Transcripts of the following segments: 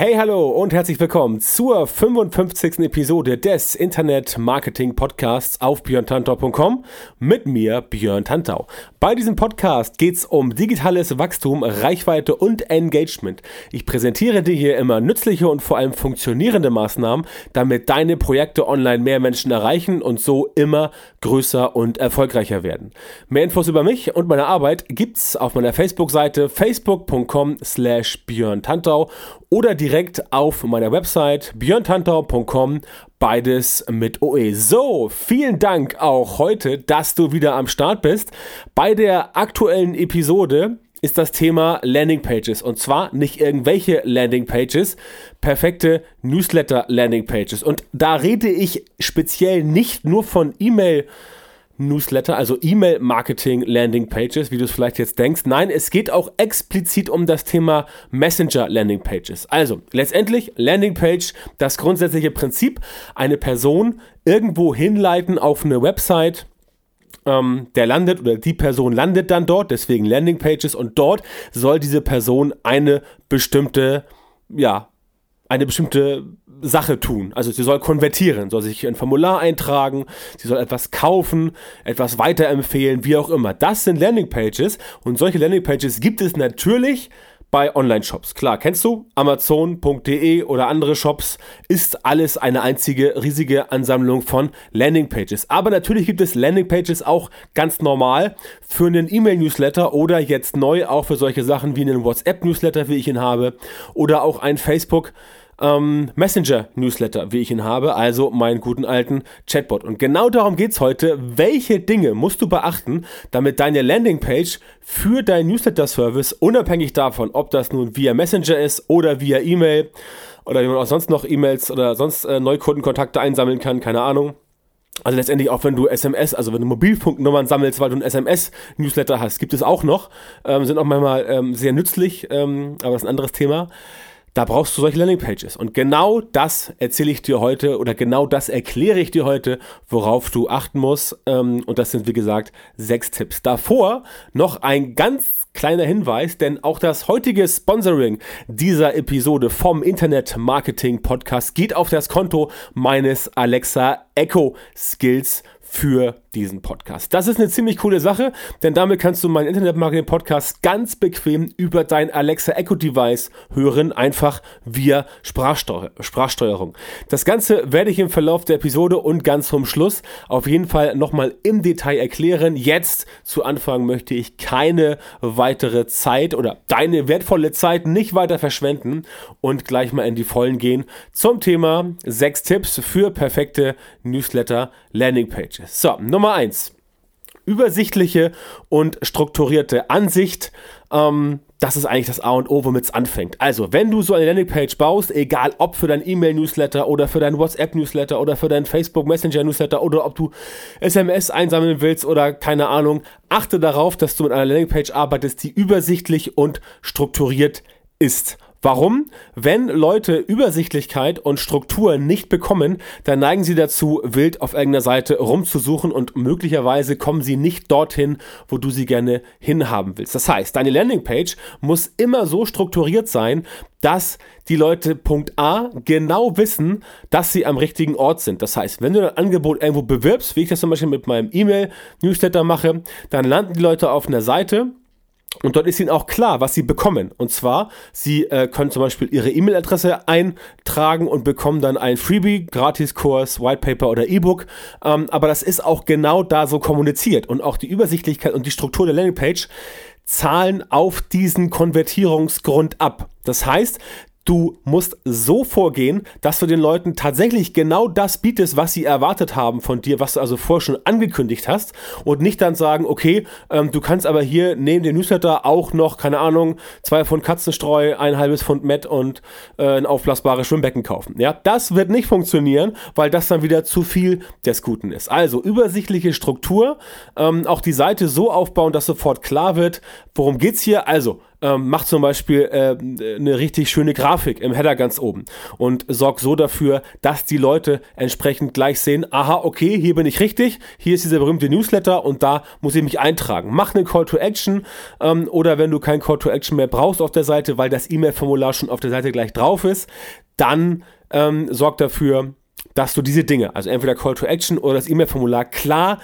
Hey, hallo und herzlich willkommen zur 55. Episode des Internet Marketing Podcasts auf björntantau.com mit mir, Björn Tantau. Bei diesem Podcast geht es um digitales Wachstum, Reichweite und Engagement. Ich präsentiere dir hier immer nützliche und vor allem funktionierende Maßnahmen, damit deine Projekte online mehr Menschen erreichen und so immer größer und erfolgreicher werden. Mehr Infos über mich und meine Arbeit gibt's auf meiner Facebook-Seite facebook.com slash Björn Tantau oder direkt auf meiner Website björntantau.com, beides mit OE. So, vielen Dank auch heute, dass du wieder am Start bist. Bei der aktuellen Episode ist das Thema Landingpages und zwar nicht irgendwelche Landingpages, perfekte Newsletter Landingpages und da rede ich speziell nicht nur von E-Mail Newsletter, also E-Mail-Marketing Landing Pages, wie du es vielleicht jetzt denkst. Nein, es geht auch explizit um das Thema Messenger Landing Pages. Also letztendlich Landing Page, das grundsätzliche Prinzip, eine Person irgendwo hinleiten auf eine Website, ähm, der landet oder die Person landet dann dort, deswegen Landing Pages und dort soll diese Person eine bestimmte, ja, eine bestimmte Sache tun. Also sie soll konvertieren, soll sich ein Formular eintragen, sie soll etwas kaufen, etwas weiterempfehlen, wie auch immer. Das sind Landingpages und solche Landingpages gibt es natürlich bei Online-Shops. Klar, kennst du Amazon.de oder andere Shops, ist alles eine einzige riesige Ansammlung von Landingpages. Aber natürlich gibt es Landingpages auch ganz normal für einen E-Mail-Newsletter oder jetzt neu auch für solche Sachen wie einen WhatsApp-Newsletter, wie ich ihn habe, oder auch ein Facebook- ähm, Messenger-Newsletter, wie ich ihn habe, also meinen guten alten Chatbot. Und genau darum geht es heute. Welche Dinge musst du beachten, damit deine Landingpage für deinen Newsletter-Service, unabhängig davon, ob das nun via Messenger ist oder via E-Mail oder wie man auch sonst noch E-Mails oder sonst äh, Neukundenkontakte einsammeln kann, keine Ahnung. Also letztendlich auch wenn du SMS, also wenn du Mobilfunknummern sammelst, weil du ein SMS-Newsletter hast, gibt es auch noch, ähm, sind auch manchmal ähm, sehr nützlich, ähm, aber das ist ein anderes Thema. Da brauchst du solche Landingpages. Und genau das erzähle ich dir heute oder genau das erkläre ich dir heute, worauf du achten musst. Ähm, und das sind, wie gesagt, sechs Tipps. Davor noch ein ganz kleiner Hinweis, denn auch das heutige Sponsoring dieser Episode vom Internet Marketing Podcast geht auf das Konto meines Alexa Echo Skills für diesen Podcast. Das ist eine ziemlich coole Sache, denn damit kannst du meinen Internet Marketing Podcast ganz bequem über dein Alexa Echo Device hören, einfach via Sprachsteuer Sprachsteuerung. Das Ganze werde ich im Verlauf der Episode und ganz zum Schluss auf jeden Fall nochmal im Detail erklären. Jetzt zu Anfang möchte ich keine weitere Zeit oder deine wertvolle Zeit nicht weiter verschwenden und gleich mal in die Vollen gehen zum Thema sechs Tipps für perfekte Newsletter Landing Page. So, Nummer eins. Übersichtliche und strukturierte Ansicht. Ähm, das ist eigentlich das A und O, womit es anfängt. Also, wenn du so eine Landingpage baust, egal ob für dein E-Mail-Newsletter oder für dein WhatsApp-Newsletter oder für dein Facebook Messenger-Newsletter oder ob du SMS einsammeln willst oder keine Ahnung, achte darauf, dass du mit einer Landingpage arbeitest, die übersichtlich und strukturiert ist. Warum? Wenn Leute Übersichtlichkeit und Struktur nicht bekommen, dann neigen sie dazu, wild auf irgendeiner Seite rumzusuchen und möglicherweise kommen sie nicht dorthin, wo du sie gerne hinhaben willst. Das heißt, deine Landingpage muss immer so strukturiert sein, dass die Leute Punkt A genau wissen, dass sie am richtigen Ort sind. Das heißt, wenn du ein Angebot irgendwo bewirbst, wie ich das zum Beispiel mit meinem E-Mail-Newsletter mache, dann landen die Leute auf einer Seite, und dort ist ihnen auch klar, was sie bekommen. Und zwar, sie äh, können zum Beispiel ihre E-Mail-Adresse eintragen und bekommen dann ein Freebie, Gratiskurs, Whitepaper oder E-Book. Ähm, aber das ist auch genau da so kommuniziert. Und auch die Übersichtlichkeit und die Struktur der Landingpage zahlen auf diesen Konvertierungsgrund ab. Das heißt, du musst so vorgehen, dass du den Leuten tatsächlich genau das bietest, was sie erwartet haben von dir, was du also vorher schon angekündigt hast und nicht dann sagen, okay, ähm, du kannst aber hier neben dem Newsletter auch noch, keine Ahnung, zwei Pfund Katzenstreu, ein halbes Pfund Met und äh, ein aufblasbares Schwimmbecken kaufen. Ja, das wird nicht funktionieren, weil das dann wieder zu viel des Guten ist. Also übersichtliche Struktur, ähm, auch die Seite so aufbauen, dass sofort klar wird, worum geht's hier. Also ähm, mach zum Beispiel äh, eine richtig schöne Grafik im Header ganz oben und sorg so dafür, dass die Leute entsprechend gleich sehen, aha, okay, hier bin ich richtig, hier ist dieser berühmte Newsletter und da muss ich mich eintragen. Mach einen Call to Action ähm, oder wenn du kein Call to Action mehr brauchst auf der Seite, weil das E-Mail-Formular schon auf der Seite gleich drauf ist, dann ähm, sorg dafür, dass du diese Dinge, also entweder Call to Action oder das E-Mail-Formular klar,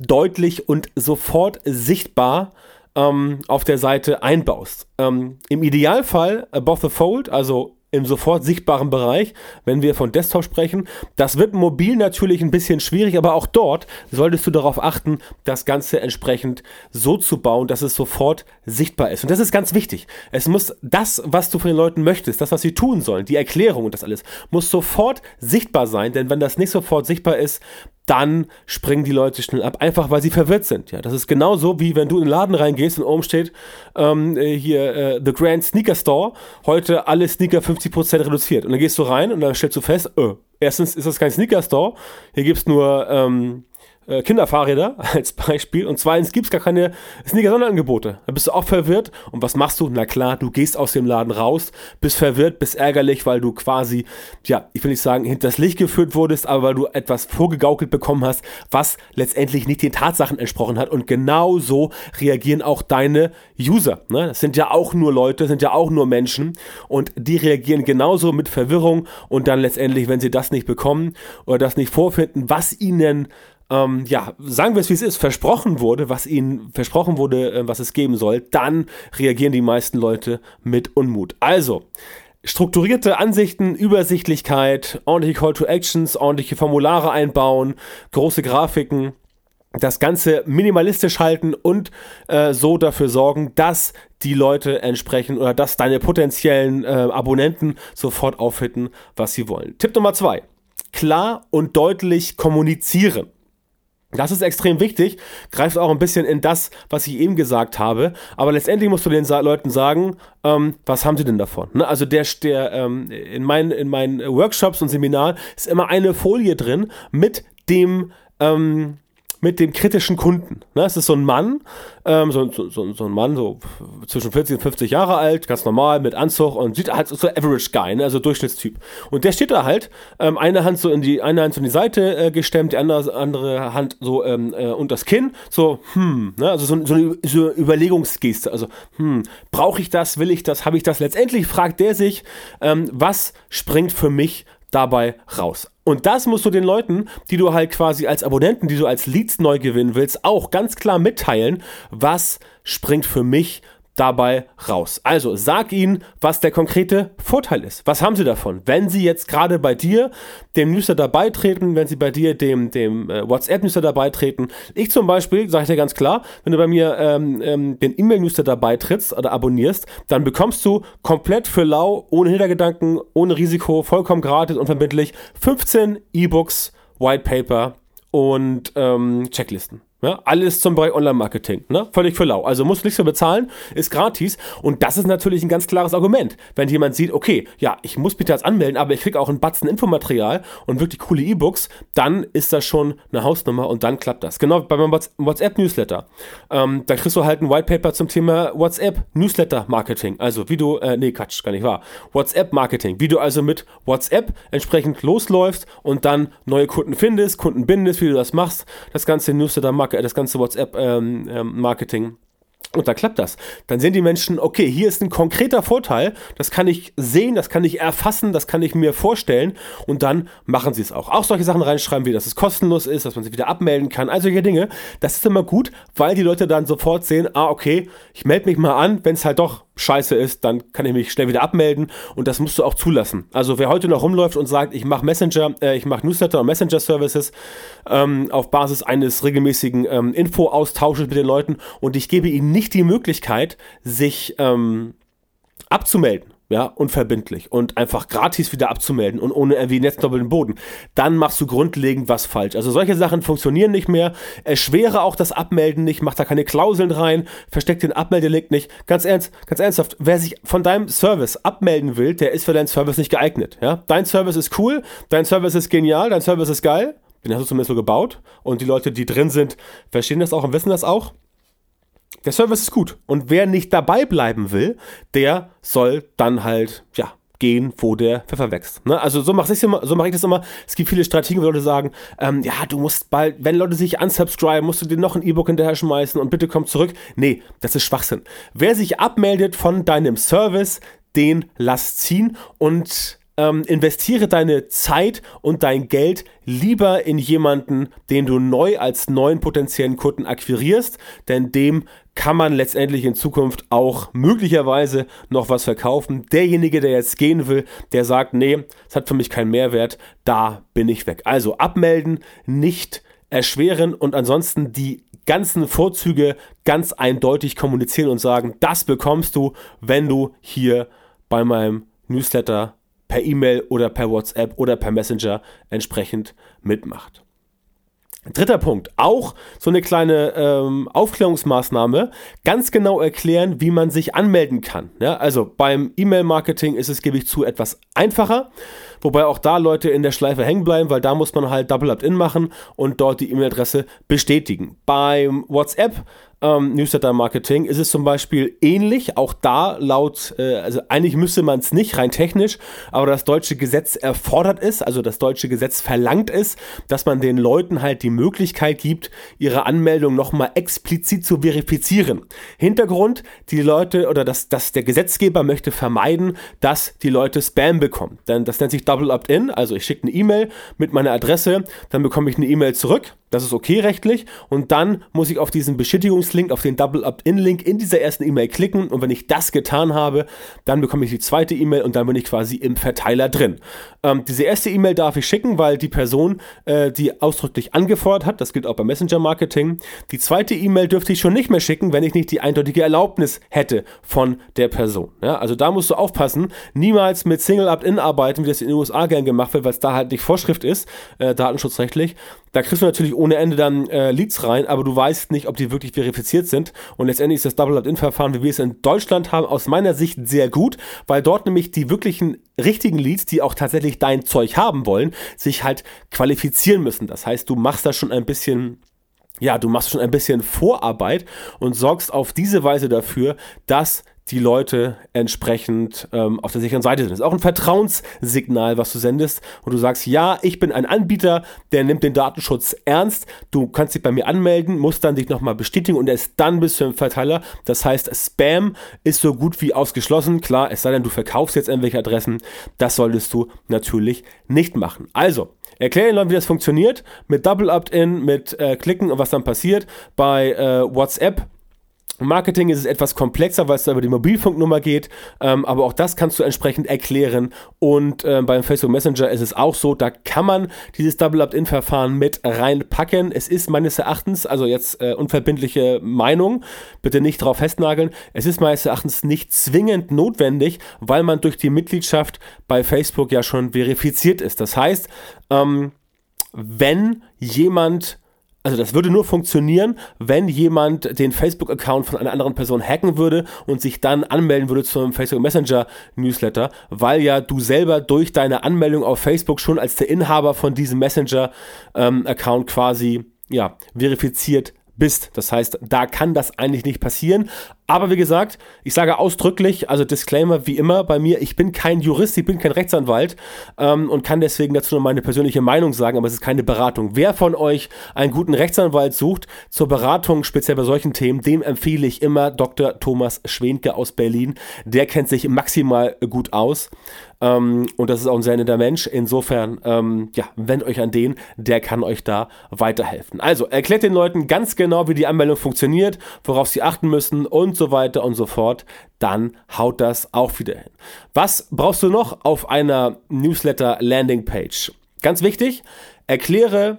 deutlich und sofort sichtbar ähm, auf der Seite einbaust. Ähm, Im Idealfall above the fold, also im sofort sichtbaren Bereich, wenn wir von Desktop sprechen. Das wird mobil natürlich ein bisschen schwierig, aber auch dort solltest du darauf achten, das Ganze entsprechend so zu bauen, dass es sofort sichtbar ist. Und das ist ganz wichtig. Es muss das, was du von den Leuten möchtest, das, was sie tun sollen, die Erklärung und das alles, muss sofort sichtbar sein, denn wenn das nicht sofort sichtbar ist, dann springen die Leute schnell ab, einfach weil sie verwirrt sind. Ja, das ist genauso wie wenn du in den Laden reingehst und oben steht ähm, äh, hier äh, The Grand Sneaker Store, heute alle Sneaker 50% reduziert. Und dann gehst du rein und dann stellst du fest, äh, erstens ist das kein Sneaker Store, hier gibt es nur ähm, äh, Kinderfahrräder als Beispiel und zweitens gibt es gar keine Sneaker-Sonderangebote. Da bist du auch verwirrt und was machst du? Na klar, du gehst aus dem Laden raus, bist verwirrt, bist ärgerlich, weil du quasi, ja, ich will nicht sagen, hinters Licht geführt wurdest, aber weil du etwas vorgegaukelt bekommen hast, was letztendlich nicht den Tatsachen entsprochen hat und genau so reagieren auch deine User. Ne? Das sind ja auch nur Leute, sind ja auch nur Menschen und die reagieren genauso mit Verwirrung und dann letztendlich, wenn sie das nicht bekommen oder das nicht vorfinden, was ihnen ähm, ja, sagen wir es wie es ist, versprochen wurde, was ihnen versprochen wurde, äh, was es geben soll, dann reagieren die meisten Leute mit Unmut. Also, strukturierte Ansichten, Übersichtlichkeit, ordentliche Call to Actions, ordentliche Formulare einbauen, große Grafiken, das Ganze minimalistisch halten und äh, so dafür sorgen, dass die Leute entsprechen oder dass deine potenziellen äh, Abonnenten sofort aufhitten, was sie wollen. Tipp Nummer zwei. Klar und deutlich kommunizieren. Das ist extrem wichtig, greift auch ein bisschen in das, was ich eben gesagt habe. Aber letztendlich musst du den Leuten sagen, ähm, was haben sie denn davon? Ne? Also der, der ähm, in, meinen, in meinen Workshops und Seminaren ist immer eine Folie drin mit dem ähm, mit dem kritischen Kunden. Ne? Es ist so ein Mann, ähm, so, so, so, ein Mann, so zwischen 40 und 50 Jahre alt, ganz normal, mit Anzug und sieht halt so Average Guy, ne? also Durchschnittstyp. Und der steht da halt, ähm, eine Hand so in die, eine Hand so in die Seite äh, gestemmt, die andere, andere Hand so ähm, äh, unter das Kinn, so, hm, ne? also so, so eine Überlegungsgeste, also, hm, brauche ich das, will ich das, habe ich das? Letztendlich fragt der sich, ähm, was springt für mich dabei raus. Und das musst du den Leuten, die du halt quasi als Abonnenten, die du als Leads neu gewinnen willst, auch ganz klar mitteilen, was springt für mich dabei raus. Also sag ihnen, was der konkrete Vorteil ist. Was haben sie davon? Wenn sie jetzt gerade bei dir dem Newsletter beitreten, wenn sie bei dir dem, dem äh, WhatsApp-Newsletter beitreten. Ich zum Beispiel, sage ich dir ganz klar, wenn du bei mir ähm, ähm, den E-Mail-Newsletter beitrittst oder abonnierst, dann bekommst du komplett für lau, ohne Hintergedanken, ohne Risiko, vollkommen gratis, unverbindlich 15 E-Books, White Paper und ähm, Checklisten. Ja, alles zum Bereich Online-Marketing. Ne? Völlig für lau. Also musst du nichts für bezahlen, ist gratis. Und das ist natürlich ein ganz klares Argument. Wenn jemand sieht, okay, ja, ich muss mich jetzt anmelden, aber ich kriege auch einen Batzen Infomaterial und wirklich coole E-Books, dann ist das schon eine Hausnummer und dann klappt das. Genau bei meinem WhatsApp-Newsletter. Ähm, da kriegst du halt ein White Paper zum Thema WhatsApp-Newsletter-Marketing. Also wie du, äh, nee, Quatsch, gar nicht wahr. WhatsApp-Marketing. Wie du also mit WhatsApp entsprechend losläufst und dann neue Kunden findest, Kunden bindest, wie du das machst. Das ganze Newsletter-Marketing das ganze WhatsApp-Marketing. Ähm, ähm, und da klappt das. Dann sehen die Menschen, okay, hier ist ein konkreter Vorteil, das kann ich sehen, das kann ich erfassen, das kann ich mir vorstellen und dann machen sie es auch. Auch solche Sachen reinschreiben, wie dass es kostenlos ist, dass man sich wieder abmelden kann, all solche Dinge. Das ist immer gut, weil die Leute dann sofort sehen, ah, okay, ich melde mich mal an, wenn es halt doch scheiße ist, dann kann ich mich schnell wieder abmelden und das musst du auch zulassen. Also wer heute noch rumläuft und sagt, ich mache Messenger, äh, ich mache Newsletter und Messenger-Services ähm, auf Basis eines regelmäßigen ähm, Info-Austausches mit den Leuten und ich gebe ihnen nicht die Möglichkeit, sich ähm, abzumelden ja, unverbindlich und einfach gratis wieder abzumelden und ohne irgendwie netzdoppelten Boden, dann machst du grundlegend was falsch. Also solche Sachen funktionieren nicht mehr. Erschwere auch das Abmelden nicht, mach da keine Klauseln rein, versteck den Abmeldelink nicht. Ganz ernst, ganz ernsthaft, wer sich von deinem Service abmelden will, der ist für deinen Service nicht geeignet. Ja? Dein Service ist cool, dein Service ist genial, dein Service ist geil. Den hast du zumindest so gebaut. Und die Leute, die drin sind, verstehen das auch und wissen das auch der Service ist gut. Und wer nicht dabei bleiben will, der soll dann halt, ja, gehen, wo der Pfeffer wächst. Ne? Also so mache so mach ich das immer. Es gibt viele Strategien, wo Leute sagen, ähm, ja, du musst bald, wenn Leute sich unsubscriben, musst du dir noch ein E-Book hinterher schmeißen und bitte komm zurück. Nee, das ist Schwachsinn. Wer sich abmeldet von deinem Service, den lass ziehen und ähm, investiere deine Zeit und dein Geld lieber in jemanden, den du neu als neuen potenziellen Kunden akquirierst, denn dem kann man letztendlich in Zukunft auch möglicherweise noch was verkaufen. Derjenige, der jetzt gehen will, der sagt, nee, es hat für mich keinen Mehrwert, da bin ich weg. Also abmelden, nicht erschweren und ansonsten die ganzen Vorzüge ganz eindeutig kommunizieren und sagen, das bekommst du, wenn du hier bei meinem Newsletter per E-Mail oder per WhatsApp oder per Messenger entsprechend mitmacht. Dritter Punkt, auch so eine kleine ähm, Aufklärungsmaßnahme, ganz genau erklären, wie man sich anmelden kann. Ja, also beim E-Mail-Marketing ist es, gebe ich zu, etwas einfacher, wobei auch da Leute in der Schleife hängen bleiben, weil da muss man halt Double Opt-in machen und dort die E-Mail-Adresse bestätigen. Beim WhatsApp ähm, Newsletter-Marketing ist es zum Beispiel ähnlich. Auch da laut, äh, also eigentlich müsste man es nicht rein technisch, aber das deutsche Gesetz erfordert es, also das deutsche Gesetz verlangt es, dass man den Leuten halt die Möglichkeit gibt, ihre Anmeldung nochmal explizit zu verifizieren. Hintergrund, die Leute oder dass, dass der Gesetzgeber möchte vermeiden, dass die Leute Spam bekommen. Denn das nennt sich Double Opt-in, also ich schicke eine E-Mail mit meiner Adresse, dann bekomme ich eine E-Mail zurück das ist okay rechtlich. Und dann muss ich auf diesen Bestätigungslink, auf den Double Opt-in-Link in dieser ersten E-Mail klicken. Und wenn ich das getan habe, dann bekomme ich die zweite E-Mail und dann bin ich quasi im Verteiler drin. Ähm, diese erste E-Mail darf ich schicken, weil die Person äh, die ausdrücklich angefordert hat. Das gilt auch beim Messenger-Marketing. Die zweite E-Mail dürfte ich schon nicht mehr schicken, wenn ich nicht die eindeutige Erlaubnis hätte von der Person. Ja, also da musst du aufpassen. Niemals mit Single Opt-in arbeiten, wie das in den USA gern gemacht wird, weil es da halt nicht Vorschrift ist, äh, datenschutzrechtlich. Da kriegst du natürlich ohne Ende dann äh, Leads rein, aber du weißt nicht, ob die wirklich verifiziert sind. Und letztendlich ist das Double Opt-in-Verfahren, wie wir es in Deutschland haben, aus meiner Sicht sehr gut, weil dort nämlich die wirklichen richtigen Leads, die auch tatsächlich dein Zeug haben wollen, sich halt qualifizieren müssen. Das heißt, du machst da schon ein bisschen ja, du machst schon ein bisschen Vorarbeit und sorgst auf diese Weise dafür, dass die Leute entsprechend ähm, auf der sicheren Seite sind. Das ist auch ein Vertrauenssignal, was du sendest und du sagst, ja, ich bin ein Anbieter, der nimmt den Datenschutz ernst. Du kannst dich bei mir anmelden, musst dann dich nochmal bestätigen und erst dann bist du im Verteiler. Das heißt, Spam ist so gut wie ausgeschlossen. Klar, es sei denn, du verkaufst jetzt irgendwelche Adressen. Das solltest du natürlich nicht machen. Also, Erkläre den Leuten, wie das funktioniert, mit Double Opt-in, mit äh, Klicken und was dann passiert. Bei äh, WhatsApp Marketing ist es etwas komplexer, weil es da über die Mobilfunknummer geht, ähm, aber auch das kannst du entsprechend erklären. Und ähm, beim Facebook Messenger ist es auch so, da kann man dieses Double Opt-in-Verfahren mit reinpacken. Es ist meines Erachtens, also jetzt äh, unverbindliche Meinung, bitte nicht drauf festnageln, es ist meines Erachtens nicht zwingend notwendig, weil man durch die Mitgliedschaft bei Facebook ja schon verifiziert ist. Das heißt, ähm, wenn jemand also das würde nur funktionieren, wenn jemand den Facebook-Account von einer anderen Person hacken würde und sich dann anmelden würde zum Facebook Messenger Newsletter, weil ja du selber durch deine Anmeldung auf Facebook schon als der Inhaber von diesem Messenger-Account ähm, quasi ja, verifiziert bist. Das heißt, da kann das eigentlich nicht passieren. Aber wie gesagt, ich sage ausdrücklich, also Disclaimer wie immer bei mir, ich bin kein Jurist, ich bin kein Rechtsanwalt ähm, und kann deswegen dazu nur meine persönliche Meinung sagen, aber es ist keine Beratung. Wer von euch einen guten Rechtsanwalt sucht zur Beratung, speziell bei solchen Themen, dem empfehle ich immer Dr. Thomas Schwenke aus Berlin. Der kennt sich maximal gut aus. Ähm, und das ist auch ein sehr netter Mensch. Insofern, ähm, ja, wendet euch an den, der kann euch da weiterhelfen. Also, erklärt den Leuten ganz genau, wie die Anmeldung funktioniert, worauf sie achten müssen und so weiter und so fort. Dann haut das auch wieder hin. Was brauchst du noch auf einer Newsletter Landing Page? Ganz wichtig, erkläre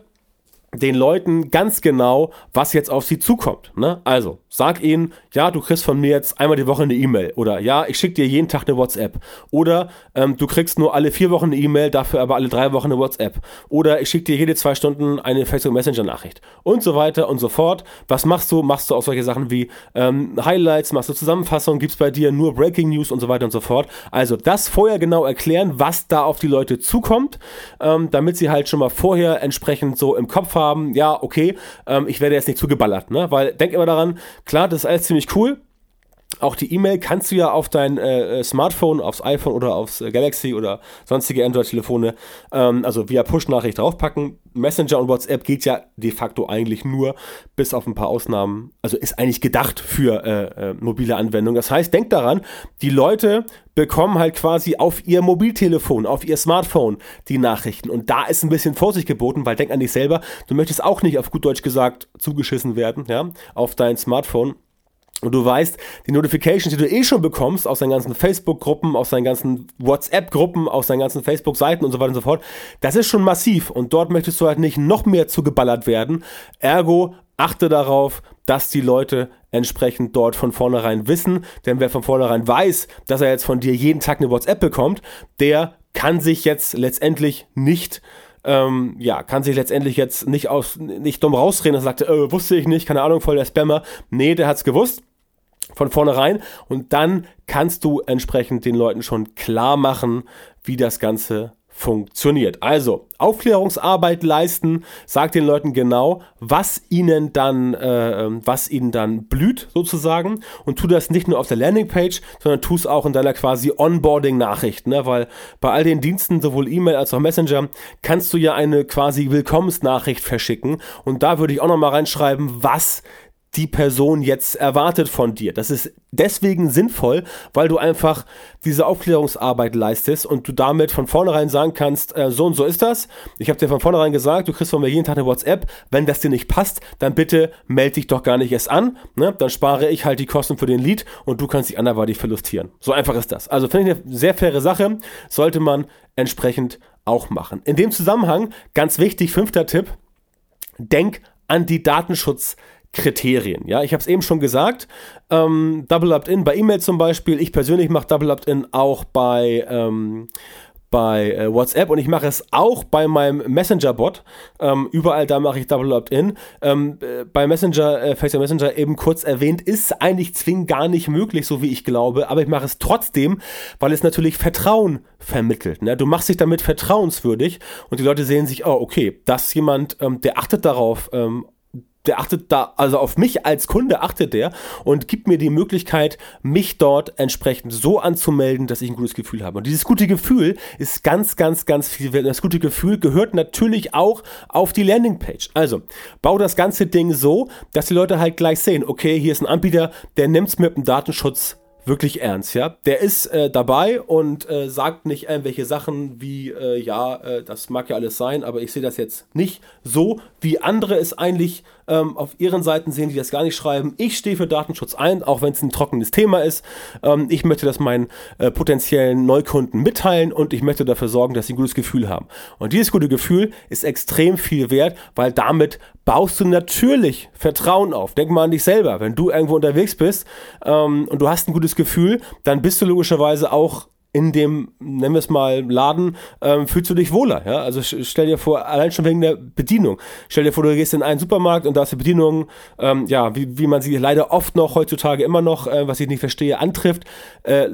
den Leuten ganz genau, was jetzt auf sie zukommt. Ne? Also, Sag ihnen, ja, du kriegst von mir jetzt einmal die Woche eine E-Mail oder ja, ich schicke dir jeden Tag eine WhatsApp oder ähm, du kriegst nur alle vier Wochen eine E-Mail, dafür aber alle drei Wochen eine WhatsApp oder ich schicke dir jede zwei Stunden eine Facebook Messenger Nachricht und so weiter und so fort. Was machst du? Machst du auch solche Sachen wie ähm, Highlights, machst du Zusammenfassungen, gibt's bei dir nur Breaking News und so weiter und so fort. Also das vorher genau erklären, was da auf die Leute zukommt, ähm, damit sie halt schon mal vorher entsprechend so im Kopf haben, ja, okay, ähm, ich werde jetzt nicht zugeballert, ne? Weil denk immer daran, Klar, das ist alles ziemlich cool. Auch die E-Mail kannst du ja auf dein äh, äh, Smartphone, aufs iPhone oder aufs äh, Galaxy oder sonstige Android-Telefone, ähm, also via Push-Nachricht draufpacken. Messenger und WhatsApp geht ja de facto eigentlich nur, bis auf ein paar Ausnahmen, also ist eigentlich gedacht für äh, äh, mobile Anwendungen. Das heißt, denk daran, die Leute bekommen halt quasi auf ihr Mobiltelefon, auf ihr Smartphone die Nachrichten. Und da ist ein bisschen Vorsicht geboten, weil denk an dich selber, du möchtest auch nicht auf gut Deutsch gesagt zugeschissen werden, ja, auf dein Smartphone und du weißt, die Notifications, die du eh schon bekommst aus deinen ganzen Facebook-Gruppen, aus deinen ganzen WhatsApp-Gruppen, aus deinen ganzen Facebook-Seiten und so weiter und so fort, das ist schon massiv. Und dort möchtest du halt nicht noch mehr zugeballert werden. Ergo, achte darauf, dass die Leute entsprechend dort von vornherein wissen. Denn wer von vornherein weiß, dass er jetzt von dir jeden Tag eine WhatsApp bekommt, der kann sich jetzt letztendlich nicht ähm, ja, kann sich letztendlich jetzt nicht aus, nicht dumm rausreden und sagte, äh, wusste ich nicht, keine Ahnung, voll der Spammer. Nee, der hat's gewusst von vornherein und dann kannst du entsprechend den Leuten schon klar machen, wie das Ganze funktioniert. Also Aufklärungsarbeit leisten, sag den Leuten genau, was ihnen dann, äh, was ihnen dann blüht sozusagen und tu das nicht nur auf der Landingpage, sondern tu es auch in deiner quasi Onboarding-Nachricht, ne? weil bei all den Diensten, sowohl E-Mail als auch Messenger, kannst du ja eine quasi Willkommensnachricht verschicken und da würde ich auch nochmal reinschreiben, was die Person jetzt erwartet von dir. Das ist deswegen sinnvoll, weil du einfach diese Aufklärungsarbeit leistest und du damit von vornherein sagen kannst, äh, so und so ist das. Ich habe dir von vornherein gesagt, du kriegst von mir jeden Tag eine WhatsApp. Wenn das dir nicht passt, dann bitte melde dich doch gar nicht erst an. Ne? Dann spare ich halt die Kosten für den Lead und du kannst dich anderweitig verlustieren. So einfach ist das. Also finde ich eine sehr faire Sache. Sollte man entsprechend auch machen. In dem Zusammenhang, ganz wichtig, fünfter Tipp, denk an die Datenschutz- Kriterien. Ja, ich habe es eben schon gesagt. Ähm, Double Opt-in bei E-Mail zum Beispiel. Ich persönlich mache Double Opt-in auch bei ähm, bei äh, WhatsApp und ich mache es auch bei meinem Messenger-Bot. Ähm, überall da mache ich Double Opt-in. Ähm, äh, bei Messenger, äh, Facebook Messenger eben kurz erwähnt, ist eigentlich zwingend gar nicht möglich, so wie ich glaube, aber ich mache es trotzdem, weil es natürlich Vertrauen vermittelt. Ne? Du machst dich damit vertrauenswürdig und die Leute sehen sich, oh, okay, das jemand, ähm, der achtet darauf, ähm, der achtet da, also auf mich als Kunde achtet der und gibt mir die Möglichkeit, mich dort entsprechend so anzumelden, dass ich ein gutes Gefühl habe. Und dieses gute Gefühl ist ganz, ganz, ganz viel wert. Das gute Gefühl gehört natürlich auch auf die Landingpage. Also, bau das ganze Ding so, dass die Leute halt gleich sehen, okay, hier ist ein Anbieter, der nimmt es mit dem Datenschutz wirklich ernst, ja. Der ist äh, dabei und äh, sagt nicht irgendwelche Sachen wie, äh, ja, äh, das mag ja alles sein, aber ich sehe das jetzt nicht so, wie andere es eigentlich ähm, auf ihren Seiten sehen, die das gar nicht schreiben. Ich stehe für Datenschutz ein, auch wenn es ein trockenes Thema ist. Ähm, ich möchte das meinen äh, potenziellen Neukunden mitteilen und ich möchte dafür sorgen, dass sie ein gutes Gefühl haben. Und dieses gute Gefühl ist extrem viel wert, weil damit baust du natürlich Vertrauen auf. Denk mal an dich selber. Wenn du irgendwo unterwegs bist ähm, und du hast ein gutes Gefühl, dann bist du logischerweise auch in dem, nennen wir es mal, Laden, ähm, fühlst du dich wohler. Ja? Also stell dir vor, allein schon wegen der Bedienung. Stell dir vor, du gehst in einen Supermarkt und da ist die Bedienung, ähm, ja, wie, wie man sie leider oft noch heutzutage immer noch, äh, was ich nicht verstehe, antrifft, äh,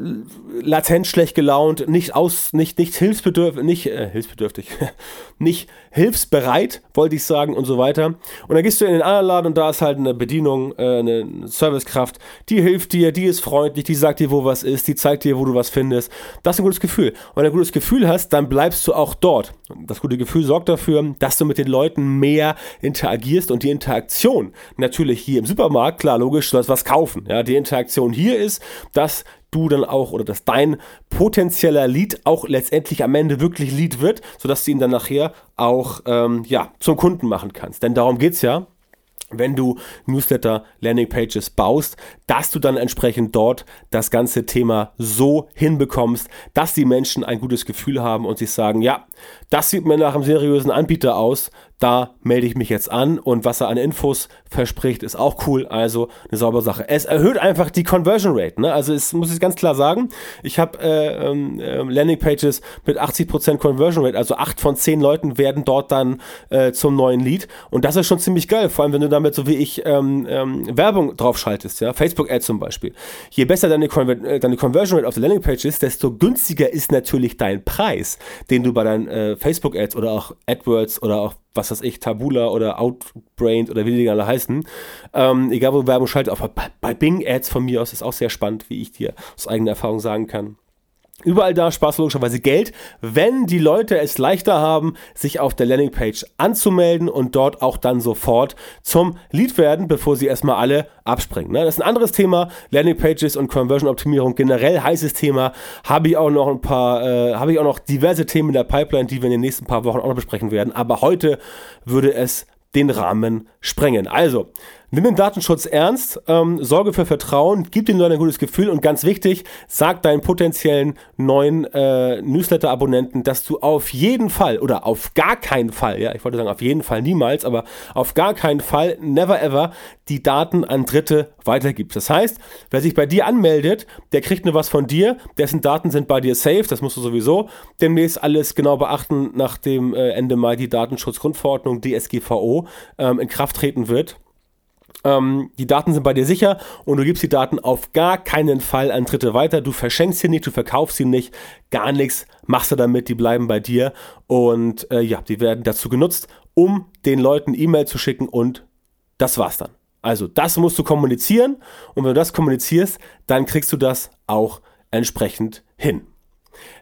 latent schlecht gelaunt, nicht aus, nicht, nicht hilfsbedürftig, nicht, äh, hilfsbedürftig, nicht hilfsbereit, wollte ich sagen und so weiter. Und dann gehst du in den anderen Laden und da ist halt eine Bedienung, äh, eine Servicekraft, die hilft dir, die ist freundlich, die sagt dir, wo was ist, die zeigt dir, wo du was findest. Das ist ein gutes Gefühl. Und wenn du ein gutes Gefühl hast, dann bleibst du auch dort. Das gute Gefühl sorgt dafür, dass du mit den Leuten mehr interagierst und die Interaktion natürlich hier im Supermarkt, klar, logisch, du sollst was kaufen. Ja, die Interaktion hier ist, dass du dann auch oder dass dein potenzieller Lead auch letztendlich am Ende wirklich Lead wird, sodass du ihn dann nachher auch ähm, ja, zum Kunden machen kannst. Denn darum geht es ja wenn du Newsletter Landing Pages baust, dass du dann entsprechend dort das ganze Thema so hinbekommst, dass die Menschen ein gutes Gefühl haben und sich sagen, ja, das sieht mir nach einem seriösen Anbieter aus, da melde ich mich jetzt an und was er an Infos verspricht, ist auch cool, also eine saubere Sache. Es erhöht einfach die Conversion Rate, ne? also es muss ich ganz klar sagen, ich habe äh, ähm Landing Pages mit 80% Conversion Rate, also 8 von 10 Leuten werden dort dann äh, zum neuen Lead und das ist schon ziemlich geil, vor allem wenn du damit so wie ich ähm, ähm, Werbung draufschaltest, ja, Facebook Ad zum Beispiel. Je besser deine, Conver äh, deine Conversion Rate auf der Landing Page ist, desto günstiger ist natürlich dein Preis, den du bei deinen äh, Facebook Ads oder auch AdWords oder auch was weiß ich, Tabula oder Outbrained oder wie die alle heißen. Ähm, egal wo Werbung schaltet, auch bei, bei Bing Ads von mir aus ist auch sehr spannend, wie ich dir aus eigener Erfahrung sagen kann. Überall da Spaß logischerweise Geld, wenn die Leute es leichter haben, sich auf der Landingpage anzumelden und dort auch dann sofort zum Lead werden, bevor sie erstmal alle abspringen. Ne? Das ist ein anderes Thema. Landingpages und Conversion Optimierung generell heißes Thema. Habe ich auch noch ein paar, äh, habe ich auch noch diverse Themen in der Pipeline, die wir in den nächsten paar Wochen auch noch besprechen werden. Aber heute würde es den Rahmen sprengen. Also, nimm den Datenschutz ernst, ähm, sorge für Vertrauen, gib den Leuten ein gutes Gefühl und ganz wichtig, sag deinen potenziellen neuen äh, Newsletter-Abonnenten, dass du auf jeden Fall oder auf gar keinen Fall, ja, ich wollte sagen auf jeden Fall niemals, aber auf gar keinen Fall, never ever, die Daten an Dritte weitergibst. Das heißt, wer sich bei dir anmeldet, der kriegt nur was von dir, dessen Daten sind bei dir safe, das musst du sowieso demnächst alles genau beachten, nachdem äh, Ende Mai die Datenschutzgrundverordnung DSGVO ähm, in Kraft treten wird. Ähm, die Daten sind bei dir sicher und du gibst die Daten auf gar keinen Fall an Dritte weiter. Du verschenkst sie nicht, du verkaufst sie nicht, gar nichts machst du damit, die bleiben bei dir und äh, ja, die werden dazu genutzt, um den Leuten E-Mail zu schicken und das war's dann. Also das musst du kommunizieren und wenn du das kommunizierst, dann kriegst du das auch entsprechend hin.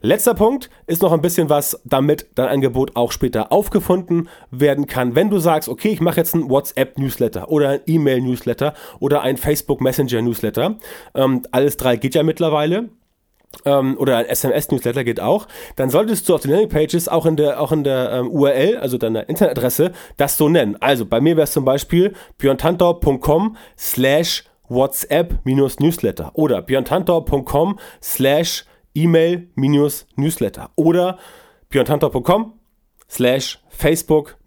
Letzter Punkt ist noch ein bisschen was, damit dein Angebot auch später aufgefunden werden kann. Wenn du sagst, okay, ich mache jetzt einen WhatsApp-Newsletter oder ein E-Mail-Newsletter oder ein Facebook Messenger-Newsletter, ähm, alles drei geht ja mittlerweile, ähm, oder ein SMS-Newsletter geht auch, dann solltest du auf den Landingpages auch in der, auch in der ähm, URL, also deiner Internetadresse, das so nennen. Also bei mir wäre es zum Beispiel björntantau.com slash WhatsApp-Newsletter oder björntantau.com slash E-Mail-Newsletter oder björntantau.com slash Facebook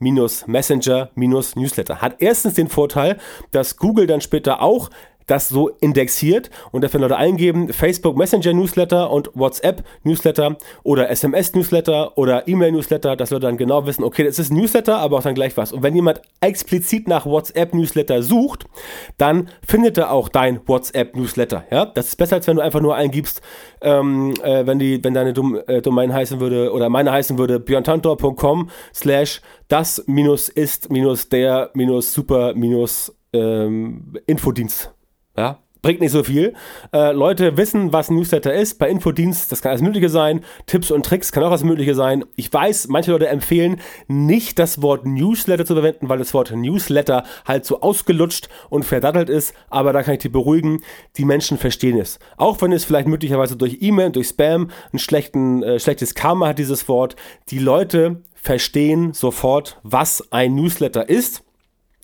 Messenger Newsletter. Hat erstens den Vorteil, dass Google dann später auch das so indexiert und dafür Leute eingeben, Facebook Messenger Newsletter und WhatsApp Newsletter oder SMS Newsletter oder E-Mail Newsletter, dass Leute dann genau wissen, okay, das ist ein Newsletter, aber auch dann gleich was. Und wenn jemand explizit nach WhatsApp Newsletter sucht, dann findet er auch dein WhatsApp Newsletter. Ja, das ist besser, als wenn du einfach nur eingibst, ähm, äh, wenn die, wenn deine Dom äh, Domain heißen würde oder meine heißen würde, björntantor.com slash das minus ist minus der minus super minus ähm, Infodienst. Ja, bringt nicht so viel. Äh, Leute wissen, was ein Newsletter ist. Bei Infodienst, das kann alles Mögliche sein. Tipps und Tricks kann auch alles Mögliche sein. Ich weiß, manche Leute empfehlen nicht das Wort Newsletter zu verwenden, weil das Wort Newsletter halt so ausgelutscht und verdattelt ist. Aber da kann ich dich beruhigen, die Menschen verstehen es. Auch wenn es vielleicht möglicherweise durch E-Mail, durch Spam ein schlechten, äh, schlechtes Karma hat, dieses Wort. Die Leute verstehen sofort, was ein Newsletter ist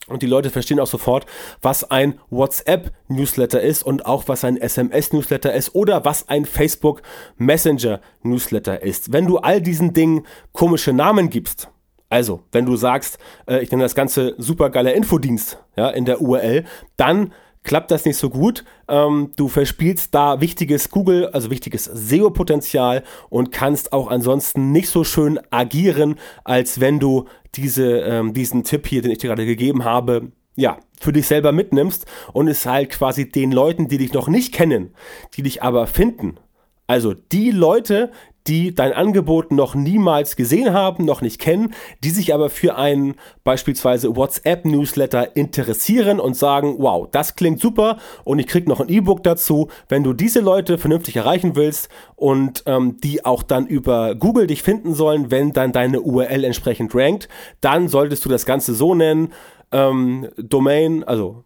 und die Leute verstehen auch sofort, was ein WhatsApp-Newsletter ist und auch was ein SMS-Newsletter ist oder was ein Facebook Messenger-Newsletter ist. Wenn du all diesen Dingen komische Namen gibst, also wenn du sagst, äh, ich nenne das Ganze supergeiler Infodienst ja, in der URL, dann klappt das nicht so gut. Ähm, du verspielst da wichtiges Google, also wichtiges SEO-Potenzial und kannst auch ansonsten nicht so schön agieren, als wenn du diese, ähm, diesen Tipp hier, den ich dir gerade gegeben habe, ja, für dich selber mitnimmst und es halt quasi den Leuten, die dich noch nicht kennen, die dich aber finden, also die Leute, die dein Angebot noch niemals gesehen haben, noch nicht kennen, die sich aber für einen beispielsweise WhatsApp-Newsletter interessieren und sagen, wow, das klingt super und ich krieg noch ein E-Book dazu. Wenn du diese Leute vernünftig erreichen willst und ähm, die auch dann über Google dich finden sollen, wenn dann deine URL entsprechend rankt, dann solltest du das Ganze so nennen, ähm, Domain, also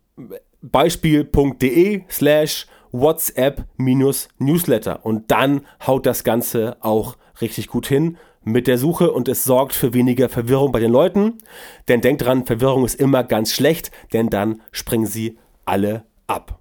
beispiel.de slash WhatsApp-Newsletter. Und dann haut das Ganze auch richtig gut hin mit der Suche und es sorgt für weniger Verwirrung bei den Leuten. Denn denkt dran, Verwirrung ist immer ganz schlecht, denn dann springen sie alle ab.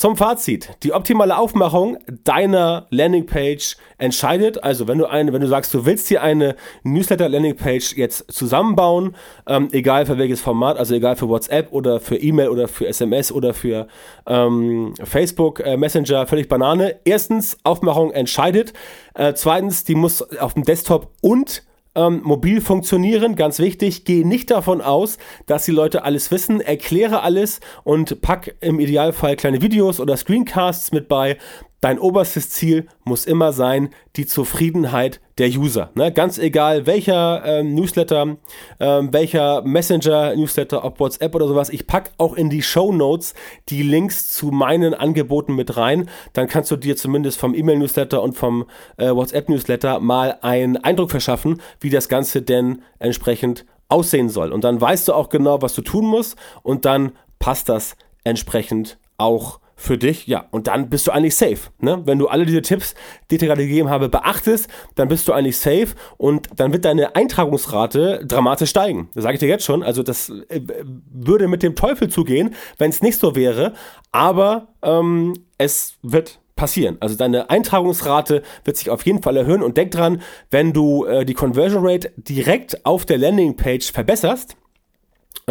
Zum Fazit. Die optimale Aufmachung deiner Landingpage entscheidet. Also wenn du eine, wenn du sagst, du willst hier eine Newsletter-Landingpage jetzt zusammenbauen, ähm, egal für welches Format, also egal für WhatsApp oder für E-Mail oder für SMS oder für ähm, Facebook äh, Messenger, völlig Banane. Erstens, Aufmachung entscheidet. Äh, zweitens, die muss auf dem Desktop und ähm, mobil funktionieren. Ganz wichtig, geh nicht davon aus, dass die Leute alles wissen. Erkläre alles und pack im Idealfall kleine Videos oder Screencasts mit bei. Dein oberstes Ziel muss immer sein, die Zufriedenheit der User. Ne? Ganz egal, welcher ähm, Newsletter, ähm, welcher Messenger-Newsletter, ob WhatsApp oder sowas. Ich pack auch in die Show Notes die Links zu meinen Angeboten mit rein. Dann kannst du dir zumindest vom E-Mail-Newsletter und vom äh, WhatsApp-Newsletter mal einen Eindruck verschaffen, wie das Ganze denn entsprechend aussehen soll. Und dann weißt du auch genau, was du tun musst und dann passt das entsprechend auch für dich, ja, und dann bist du eigentlich safe. Ne? Wenn du alle diese Tipps, die ich dir gerade gegeben habe, beachtest, dann bist du eigentlich safe und dann wird deine Eintragungsrate dramatisch steigen. Das sage ich dir jetzt schon. Also das äh, würde mit dem Teufel zugehen, wenn es nicht so wäre, aber ähm, es wird passieren. Also deine Eintragungsrate wird sich auf jeden Fall erhöhen und denk dran, wenn du äh, die Conversion Rate direkt auf der Landingpage verbesserst,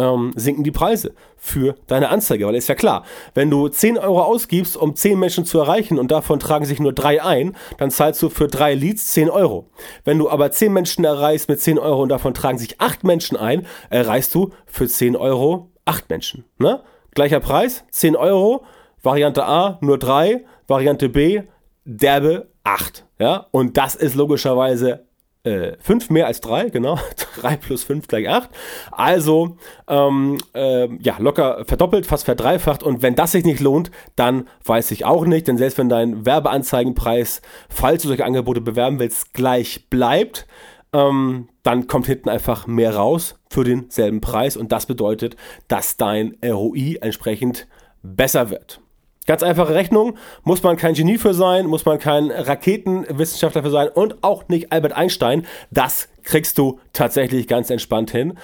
ähm, sinken die Preise für deine Anzeige, weil ist ja klar, wenn du 10 Euro ausgibst, um 10 Menschen zu erreichen und davon tragen sich nur 3 ein, dann zahlst du für 3 Leads 10 Euro. Wenn du aber 10 Menschen erreichst mit 10 Euro und davon tragen sich 8 Menschen ein, erreichst du für 10 Euro 8 Menschen. Ne? Gleicher Preis, 10 Euro, Variante A nur 3, Variante B derbe 8. Ja? Und das ist logischerweise äh, 5 mehr als 3, genau. 3 plus 5 gleich 8. Also, ähm, äh, ja, locker verdoppelt, fast verdreifacht. Und wenn das sich nicht lohnt, dann weiß ich auch nicht. Denn selbst wenn dein Werbeanzeigenpreis, falls du solche Angebote bewerben willst, gleich bleibt, ähm, dann kommt hinten einfach mehr raus für denselben Preis. Und das bedeutet, dass dein ROI entsprechend besser wird. Ganz einfache Rechnung, muss man kein Genie für sein, muss man kein Raketenwissenschaftler für sein und auch nicht Albert Einstein. Das kriegst du tatsächlich ganz entspannt hin.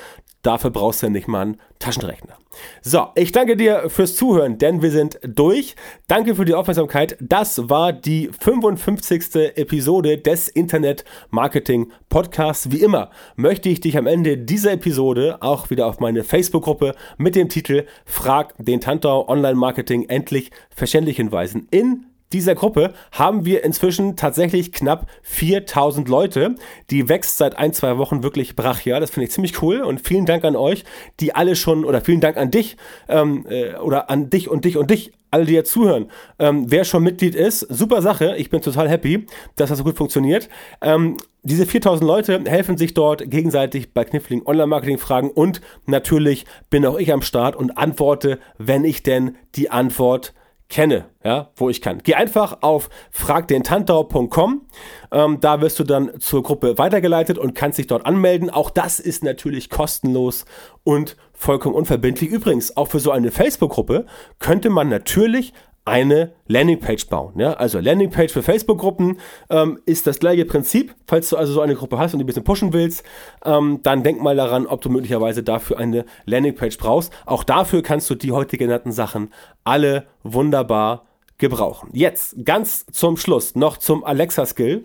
Dafür brauchst du nicht mal einen Taschenrechner. So, ich danke dir fürs Zuhören, denn wir sind durch. Danke für die Aufmerksamkeit. Das war die 55. Episode des Internet Marketing Podcasts. Wie immer möchte ich dich am Ende dieser Episode auch wieder auf meine Facebook-Gruppe mit dem Titel Frag den Tantau Online Marketing endlich verständlich hinweisen. In dieser Gruppe haben wir inzwischen tatsächlich knapp 4000 Leute. Die wächst seit ein, zwei Wochen wirklich brachial. Das finde ich ziemlich cool. Und vielen Dank an euch, die alle schon, oder vielen Dank an dich, ähm, äh, oder an dich und dich und dich, alle, die jetzt zuhören. Ähm, wer schon Mitglied ist, super Sache. Ich bin total happy, dass das so gut funktioniert. Ähm, diese 4000 Leute helfen sich dort gegenseitig bei kniffligen Online-Marketing-Fragen und natürlich bin auch ich am Start und antworte, wenn ich denn die Antwort kenne, ja, wo ich kann. Geh einfach auf fragdentantau.com. Ähm, da wirst du dann zur Gruppe weitergeleitet und kannst dich dort anmelden. Auch das ist natürlich kostenlos und vollkommen unverbindlich. Übrigens, auch für so eine Facebook-Gruppe könnte man natürlich eine Landingpage bauen. Ja? Also Landingpage für Facebook-Gruppen ähm, ist das gleiche Prinzip. Falls du also so eine Gruppe hast und die ein bisschen pushen willst, ähm, dann denk mal daran, ob du möglicherweise dafür eine Landingpage brauchst. Auch dafür kannst du die heute genannten Sachen alle wunderbar gebrauchen. Jetzt ganz zum Schluss noch zum Alexa-Skill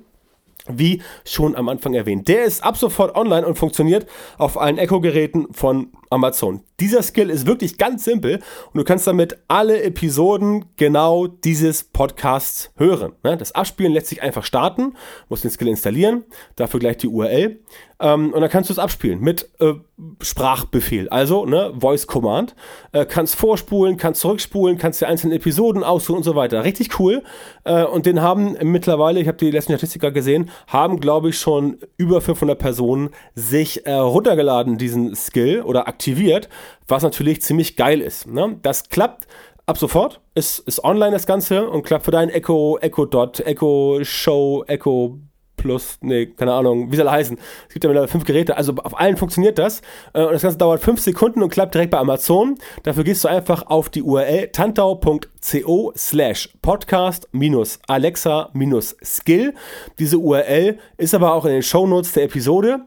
wie schon am Anfang erwähnt. Der ist ab sofort online und funktioniert auf allen Echo-Geräten von Amazon. Dieser Skill ist wirklich ganz simpel und du kannst damit alle Episoden genau dieses Podcasts hören. Ne? Das Abspielen lässt sich einfach starten, musst den Skill installieren, dafür gleich die URL ähm, und dann kannst du es abspielen mit äh, Sprachbefehl, also ne, Voice Command. Äh, kannst vorspulen, kannst zurückspulen, kannst dir einzelne Episoden aussuchen und so weiter. Richtig cool. Äh, und den haben mittlerweile, ich habe die letzten Statistiker gesehen, haben glaube ich schon über 500 Personen sich äh, runtergeladen, diesen Skill oder aktiviert, was natürlich ziemlich geil ist. Ne? Das klappt ab sofort, ist, ist online das Ganze und klappt für dein Echo, Echo Dot, Echo Show, Echo Plus, nee, keine Ahnung, wie soll er heißen. Es gibt ja mittlerweile fünf Geräte, also auf allen funktioniert das. Äh, und das Ganze dauert fünf Sekunden und klappt direkt bei Amazon. Dafür gehst du einfach auf die URL tantau.co slash podcast minus Alexa minus Skill. Diese URL ist aber auch in den Shownotes der Episode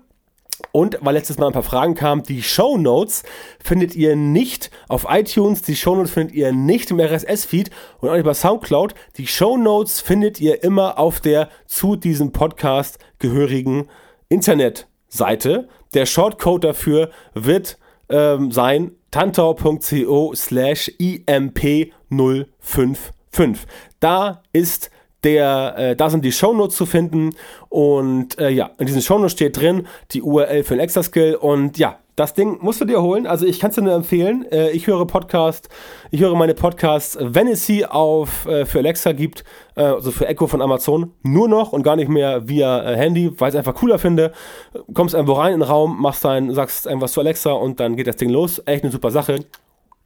Und weil letztes Mal ein paar Fragen kamen, die Show Notes findet ihr nicht auf iTunes, die Show Notes findet ihr nicht im RSS-Feed und auch nicht bei Soundcloud. Die Show Notes findet ihr immer auf der zu diesem Podcast gehörigen Internetseite. Der Shortcode dafür wird ähm, sein tantau.co slash imp055. Da ist der, äh, da sind die Shownotes zu finden und äh, ja, in diesen Shownotes steht drin die URL für den Extra-Skill und ja, das Ding musst du dir holen. Also ich kann es dir nur empfehlen. Äh, ich höre Podcast, ich höre meine Podcasts, wenn es sie auf äh, für Alexa gibt, äh, also für Echo von Amazon, nur noch und gar nicht mehr via äh, Handy, weil ich es einfach cooler finde. Kommst irgendwo rein in den Raum, machst dein, sagst irgendwas zu Alexa und dann geht das Ding los. Echt eine super Sache.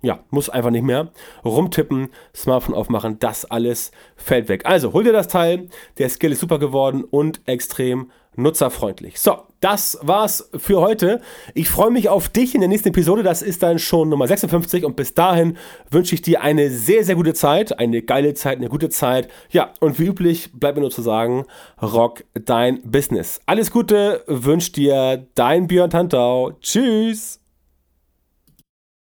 Ja, muss einfach nicht mehr. Rumtippen, Smartphone aufmachen, das alles fällt weg. Also hol dir das Teil. Der Skill ist super geworden und extrem nutzerfreundlich. So, das war's für heute. Ich freue mich auf dich in der nächsten Episode. Das ist dann schon Nummer 56 und bis dahin wünsche ich dir eine sehr, sehr gute Zeit, eine geile Zeit, eine gute Zeit. Ja, und wie üblich bleibt mir nur zu sagen, rock dein Business. Alles Gute wünscht dir dein Björn Tantau. Tschüss.